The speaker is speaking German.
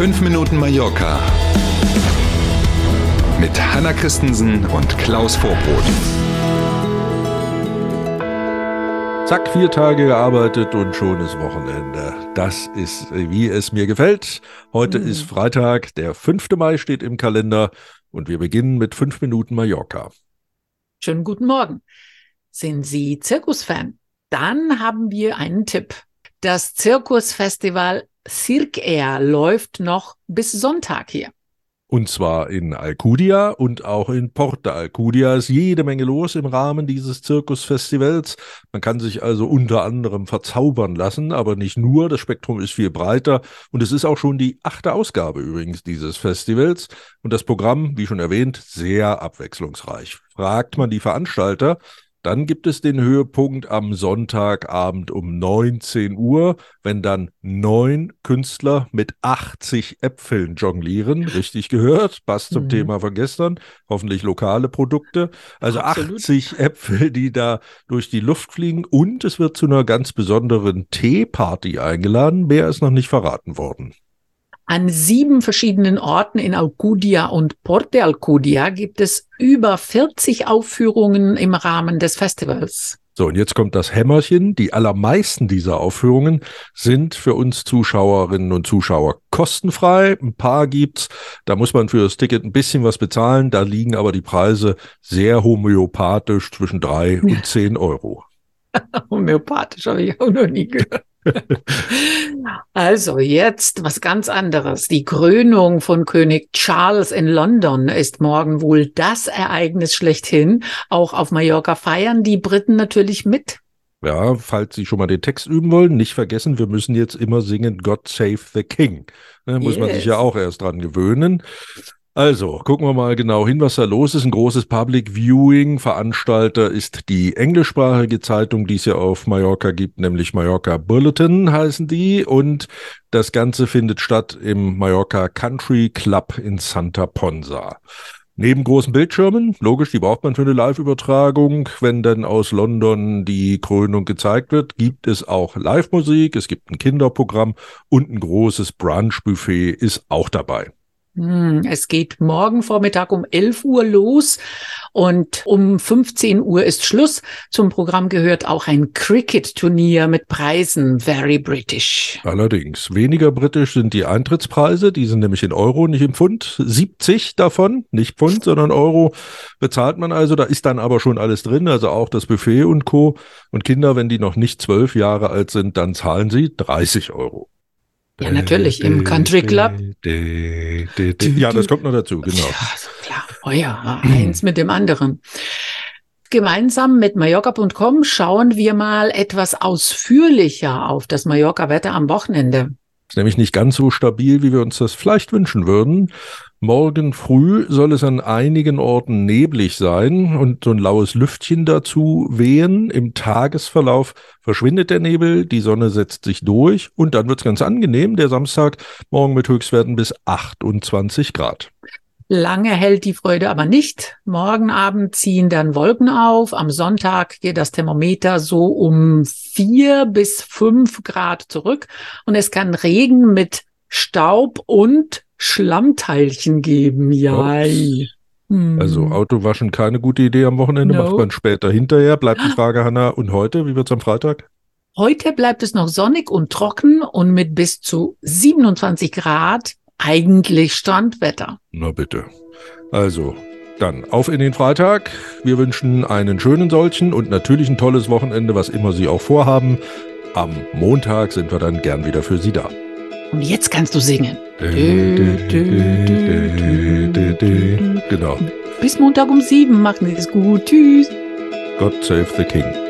5 Minuten Mallorca mit Hanna Christensen und Klaus Vorbrot. Zack, vier Tage gearbeitet und schon ist Wochenende. Das ist, wie es mir gefällt. Heute mhm. ist Freitag, der 5. Mai steht im Kalender und wir beginnen mit 5 Minuten Mallorca. Schönen guten Morgen. Sind Sie Zirkusfan? Dann haben wir einen Tipp. Das Zirkusfestival Cirque Air läuft noch bis Sonntag hier. Und zwar in Alcudia und auch in Porta Alcudia ist jede Menge los im Rahmen dieses Zirkusfestivals. Man kann sich also unter anderem verzaubern lassen, aber nicht nur. Das Spektrum ist viel breiter und es ist auch schon die achte Ausgabe übrigens dieses Festivals. Und das Programm, wie schon erwähnt, sehr abwechslungsreich. Fragt man die Veranstalter, dann gibt es den Höhepunkt am Sonntagabend um 19 Uhr, wenn dann neun Künstler mit 80 Äpfeln jonglieren. Richtig gehört, passt zum mhm. Thema von gestern. Hoffentlich lokale Produkte. Also Absolut. 80 Äpfel, die da durch die Luft fliegen. Und es wird zu einer ganz besonderen Teeparty eingeladen. Mehr ist noch nicht verraten worden. An sieben verschiedenen Orten in Alcudia und Porte Alcudia gibt es über 40 Aufführungen im Rahmen des Festivals. So, und jetzt kommt das Hämmerchen. Die allermeisten dieser Aufführungen sind für uns Zuschauerinnen und Zuschauer kostenfrei. Ein paar gibt's. Da muss man für das Ticket ein bisschen was bezahlen. Da liegen aber die Preise sehr homöopathisch zwischen drei und zehn Euro. homöopathisch habe ich auch noch nie gehört. Also jetzt was ganz anderes. Die Krönung von König Charles in London ist morgen wohl das Ereignis schlechthin. Auch auf Mallorca feiern die Briten natürlich mit. Ja, falls Sie schon mal den Text üben wollen, nicht vergessen, wir müssen jetzt immer singen God Save the King. Da yes. muss man sich ja auch erst dran gewöhnen. Also, gucken wir mal genau hin, was da los ist. Ein großes Public Viewing. Veranstalter ist die englischsprachige Zeitung, die es ja auf Mallorca gibt, nämlich Mallorca Bulletin heißen die. Und das Ganze findet statt im Mallorca Country Club in Santa Ponsa. Neben großen Bildschirmen, logisch, die braucht man für eine Live-Übertragung. Wenn dann aus London die Krönung gezeigt wird, gibt es auch Live-Musik, es gibt ein Kinderprogramm und ein großes Brunch-Buffet ist auch dabei. Hm, es geht morgen Vormittag um 11 Uhr los und um 15 Uhr ist Schluss. Zum Programm gehört auch ein Cricket-Turnier mit Preisen. Very British. Allerdings. Weniger britisch sind die Eintrittspreise. Die sind nämlich in Euro, nicht im Pfund. 70 davon, nicht Pfund, sondern Euro bezahlt man also. Da ist dann aber schon alles drin, also auch das Buffet und Co. Und Kinder, wenn die noch nicht zwölf Jahre alt sind, dann zahlen sie 30 Euro. Ja, natürlich, im Country Club. Ja, das kommt noch dazu, genau. Ja, klar. Oh ja, eins mit dem anderen. Gemeinsam mit Mallorca.com schauen wir mal etwas ausführlicher auf das Mallorca-Wetter am Wochenende. Ist nämlich nicht ganz so stabil, wie wir uns das vielleicht wünschen würden. Morgen früh soll es an einigen Orten neblig sein und so ein laues Lüftchen dazu wehen. Im Tagesverlauf verschwindet der Nebel, die Sonne setzt sich durch und dann wird es ganz angenehm. Der Samstag morgen mit Höchstwerten bis 28 Grad. Lange hält die Freude aber nicht. Morgen Abend ziehen dann Wolken auf. Am Sonntag geht das Thermometer so um vier bis fünf Grad zurück und es kann Regen mit Staub und Schlammteilchen geben, ja. Hm. Also Autowaschen keine gute Idee am Wochenende, no. macht man später hinterher. Bleibt die Frage, Hanna, und heute, wie wird's am Freitag? Heute bleibt es noch sonnig und trocken und mit bis zu 27 Grad eigentlich Strandwetter. Na bitte. Also, dann auf in den Freitag. Wir wünschen einen schönen solchen und natürlich ein tolles Wochenende, was immer Sie auch vorhaben. Am Montag sind wir dann gern wieder für Sie da. Und jetzt kannst du singen. Genau. Bis Montag um sieben. Machen Sie es gut. Tschüss. God save the King.